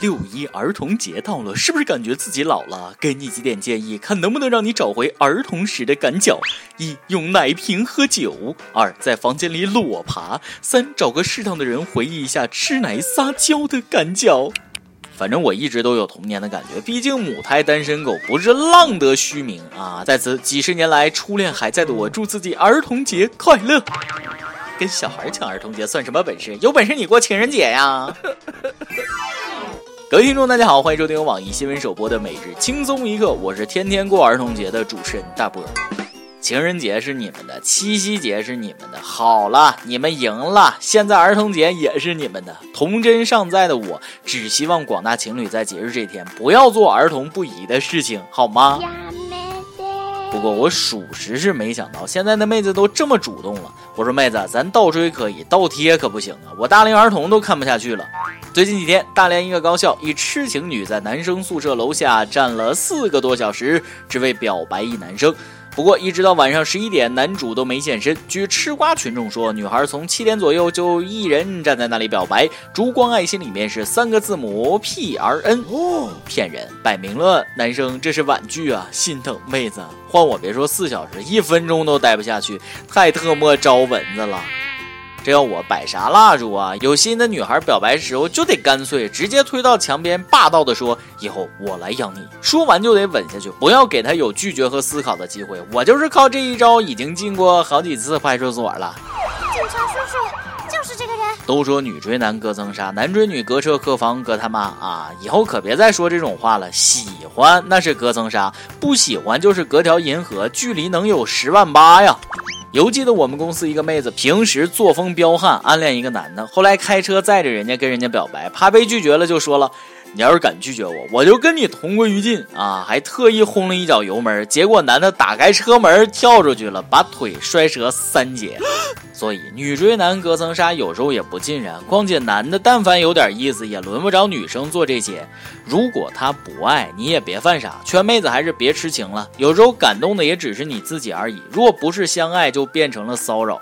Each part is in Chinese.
六一儿童节到了，是不是感觉自己老了？给你几点建议，看能不能让你找回儿童时的感脚：一、用奶瓶喝酒；二、在房间里裸爬；三、找个适当的人回忆一下吃奶撒娇的感脚。反正我一直都有童年的感觉，毕竟母胎单身狗不是浪得虚名啊！在此，几十年来初恋还在的我，祝自己儿童节快乐。跟小孩抢儿童节算什么本事？有本事你过情人节呀！各位听众，大家好，欢迎收听由网易新闻首播的每日轻松一刻，我是天天过儿童节的主持人大波。情人节是你们的，七夕节是你们的，好了，你们赢了。现在儿童节也是你们的，童真尚在的我，只希望广大情侣在节日这天不要做儿童不宜的事情，好吗？不过我属实是没想到，现在的妹子都这么主动了。我说妹子，咱倒追可以，倒贴可不行啊！我大龄儿童都看不下去了。最近几天，大连一个高校一痴情女在男生宿舍楼下站了四个多小时，只为表白一男生。不过，一直到晚上十一点，男主都没现身。据吃瓜群众说，女孩从七点左右就一人站在那里表白，烛光爱心里面是三个字母 P R N，哦，骗人，摆明了男生这是婉拒啊，心疼妹子。换我别说四小时，一分钟都待不下去，太特么招蚊子了。这要我摆啥蜡烛啊？有心的女孩表白时候就得干脆直接推到墙边，霸道的说：“以后我来养你。”说完就得吻下去，不要给他有拒绝和思考的机会。我就是靠这一招，已经进过好几次派出所了。警察叔叔就是这个人。都说女追男隔层纱，男追女隔车隔房隔他妈啊！以后可别再说这种话了。喜欢那是隔层纱，不喜欢就是隔条银河，距离能有十万八呀。犹记得我们公司一个妹子，平时作风彪悍，暗恋一个男的，后来开车载着人家跟人家表白，怕被拒绝了，就说了。你要是敢拒绝我，我就跟你同归于尽啊！还特意轰了一脚油门，结果男的打开车门跳出去了，把腿摔折三节。所以女追男隔层纱有时候也不尽然。况且男的但凡有点意思，也轮不着女生做这些。如果他不爱你，也别犯傻，劝妹子还是别痴情了。有时候感动的也只是你自己而已。如果不是相爱，就变成了骚扰。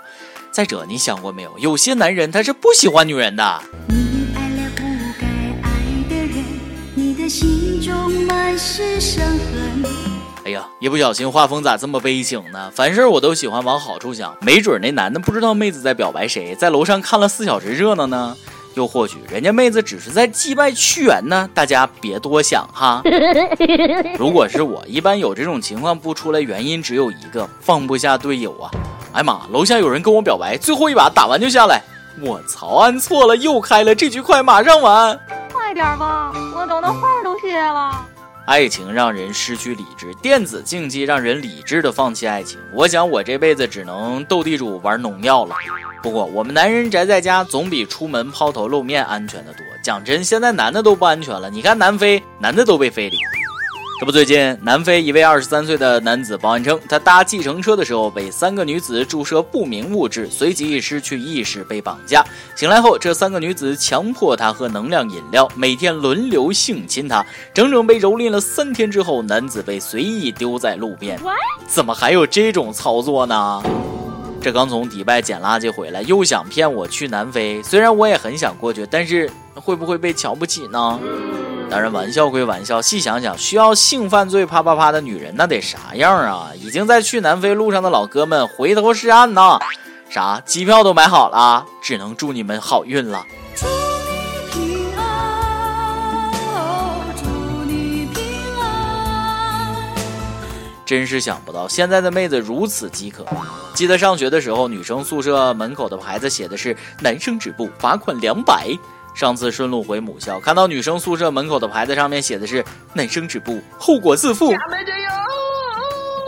再者，你想过没有？有些男人他是不喜欢女人的。是伤痕。哎呀，一不小心画风咋这么悲情呢？凡事我都喜欢往好处想，没准那男的不知道妹子在表白谁，在楼上看了四小时热闹呢。又或许人家妹子只是在祭拜屈原呢。大家别多想哈。如果是我，一般有这种情况不出来，原因只有一个，放不下队友啊。哎妈，楼下有人跟我表白，最后一把打完就下来。我操，按错了，又开了，这局快马上完。快点吧，我等的话都谢了。爱情让人失去理智，电子竞技让人理智的放弃爱情。我想我这辈子只能斗地主玩农药了。不过我们男人宅在家总比出门抛头露面安全的多。讲真，现在男的都不安全了。你看南非，男的都被非礼。这不，最近南非一位二十三岁的男子报案称，他搭计程车的时候被三个女子注射不明物质，随即失去意识被绑架。醒来后，这三个女子强迫他喝能量饮料，每天轮流性侵他，整整被蹂躏了三天之后，男子被随意丢在路边。怎么还有这种操作呢？这刚从迪拜捡垃圾回来，又想骗我去南非。虽然我也很想过去，但是会不会被瞧不起呢？当然，玩笑归玩笑，细想想，需要性犯罪啪啪啪的女人那得啥样啊？已经在去南非路上的老哥们，回头是岸呐！啥？机票都买好了？只能祝你们好运了。祝你平安，祝你平安。真是想不到，现在的妹子如此饥渴。记得上学的时候，女生宿舍门口的牌子写的是“男生止步，罚款两百”。上次顺路回母校，看到女生宿舍门口的牌子上面写的是“男生止步，后果自负”。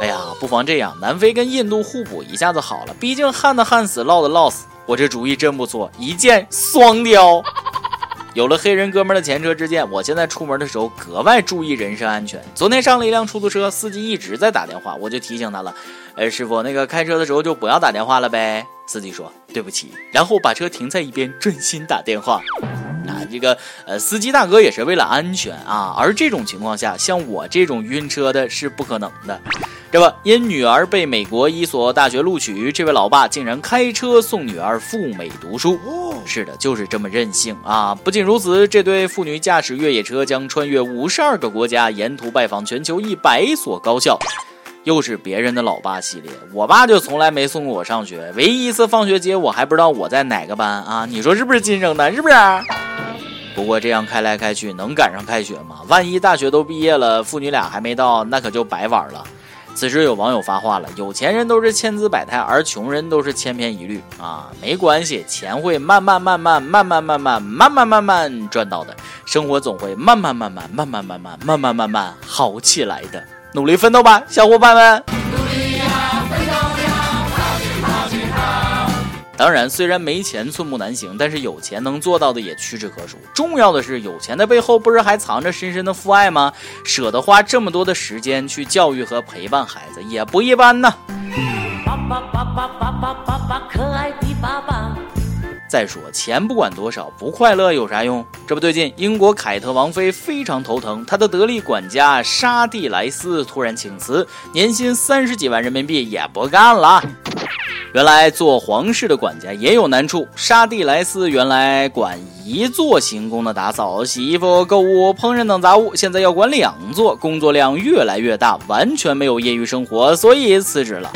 哎呀，不妨这样，南非跟印度互补一下子好了。毕竟旱的旱死，涝的涝死。我这主意真不错，一箭双雕。有了黑人哥们的前车之鉴，我现在出门的时候格外注意人身安全。昨天上了一辆出租车，司机一直在打电话，我就提醒他了：“哎，师傅，那个开车的时候就不要打电话了呗。”司机说：“对不起。”然后把车停在一边，专心打电话。啊，这个呃，司机大哥也是为了安全啊。而这种情况下，像我这种晕车的是不可能的。这不，因女儿被美国一所大学录取，这位老爸竟然开车送女儿赴美读书。是的，就是这么任性啊！不仅如此，这对父女驾驶越野车将穿越五十二个国家，沿途拜访全球一百所高校。又是别人的老爸系列，我爸就从来没送过我上学，唯一一次放学接我还不知道我在哪个班啊！你说是不是亲生的？是不是？不过这样开来开去，能赶上开学吗？万一大学都毕业了，父女俩还没到，那可就白玩了。此时有网友发话了：有钱人都是千姿百态，而穷人都是千篇一律啊！没关系，钱会慢慢慢慢慢慢慢慢慢慢慢慢赚到的，生活总会慢慢慢慢慢慢慢慢慢慢慢慢好起来的。努力奋斗吧，小伙伴们！当然，虽然没钱寸步难行，但是有钱能做到的也屈指可数。重要的是，有钱的背后不是还藏着深深的父爱吗？舍得花这么多的时间去教育和陪伴孩子，也不一般呢。爸爸爸爸爸爸爸爸，可爱的爸爸。再说，钱不管多少，不快乐有啥用？这不对劲，英国凯特王妃非常头疼，她的得力管家沙蒂莱斯突然请辞，年薪三十几万人民币也不干了。原来做皇室的管家也有难处。沙蒂莱斯原来管一座行宫的打扫、洗衣服、购物、烹饪等杂物，现在要管两座，工作量越来越大，完全没有业余生活，所以辞职了。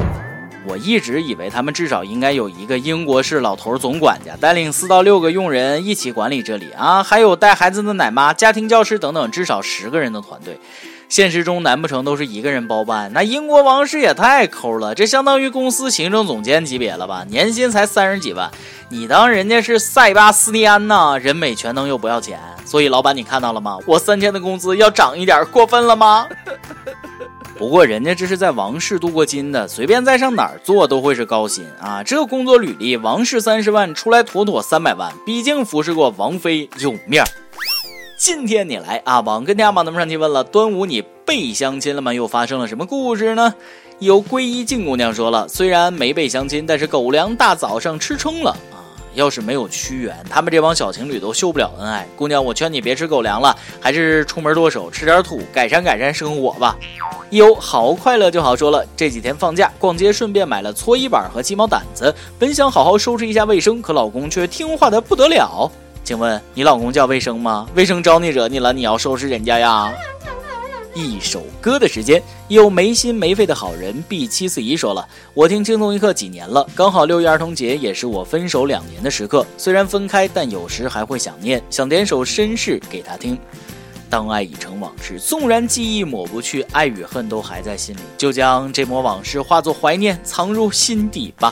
我一直以为他们至少应该有一个英国式老头总管家，带领四到六个佣人一起管理这里啊，还有带孩子的奶妈、家庭教师等等，至少十个人的团队。现实中，难不成都是一个人包办？那英国王室也太抠了，这相当于公司行政总监级别了吧？年薪才三十几万，你当人家是塞巴斯蒂安呢？人美全能又不要钱，所以老板你看到了吗？我三千的工资要涨一点，过分了吗？不过人家这是在王室镀过金的，随便再上哪儿做都会是高薪啊！这工作履历，王室三十万出来妥妥三百万，毕竟服侍过王妃，有面儿。今天你来阿王跟天阿宝咱们上期问了，端午你被相亲了吗？又发生了什么故事呢？有皈依静姑娘说了，虽然没被相亲，但是狗粮大早上吃撑了！要是没有屈原，他们这帮小情侣都秀不了恩爱。姑娘，我劝你别吃狗粮了，还是出门剁手吃点土，改善改善生活吧。有好快乐就好说了，这几天放假逛街，顺便买了搓衣板和鸡毛掸子，本想好好收拾一下卫生，可老公却听话的不得了。请问你老公叫卫生吗？卫生招你惹你了，你要收拾人家呀？一首歌的时间，有没心没肺的好人 B 七四一说了，我听轻松一刻几年了，刚好六一儿童节也是我分手两年的时刻，虽然分开，但有时还会想念，想点首绅士给他听。当爱已成往事，纵然记忆抹不去，爱与恨都还在心里，就将这抹往事化作怀念，藏入心底吧。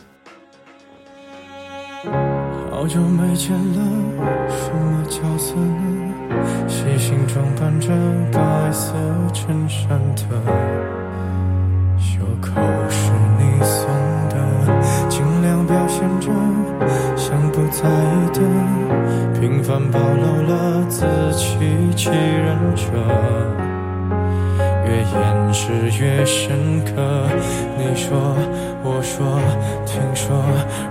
好久没见了，什么角色呢？细心装扮着白色衬衫的，袖口是你送的，尽量表现着像不在意的，平凡暴露了自欺欺人者。越掩饰越深刻。你说，我说，听说，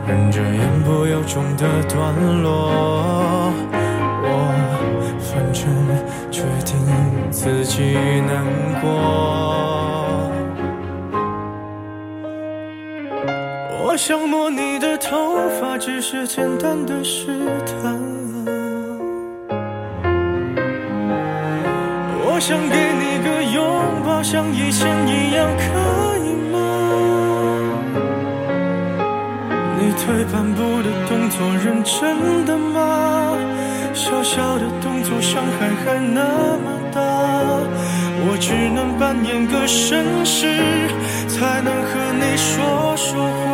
忍着言不由衷的段落。我反正决定自己难过。我想摸你的头发，只是简单的试探。我想给你个。拥抱像以前一样可以退半步的动作认真的吗？小小的动作伤害还那么大，我只能扮演个绅士，才能和你说说话。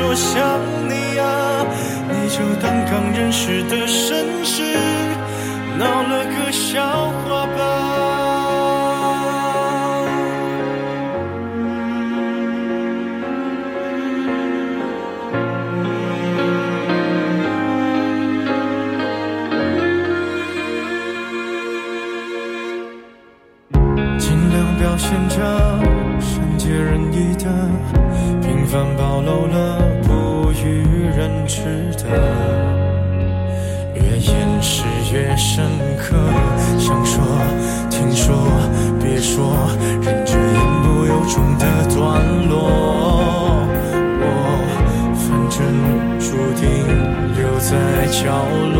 说想你啊，你就当刚认识的绅士，闹了个笑话吧。尽量表现着善解人意的凡，暴露了不与人知的，越掩饰越深刻。想说，听说，别说，忍着言不由衷的段落。我反正注定留在角落。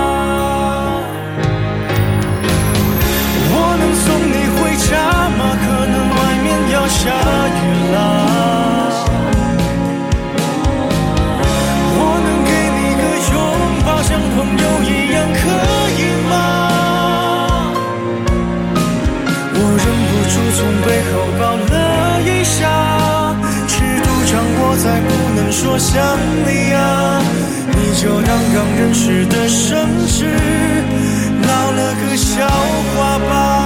下雨了，我能给你个拥抱，像朋友一样，可以吗？我忍不住从背后抱了一下，尺度掌握在不能说想你啊，你就当刚认识的绅士，闹了个笑话吧。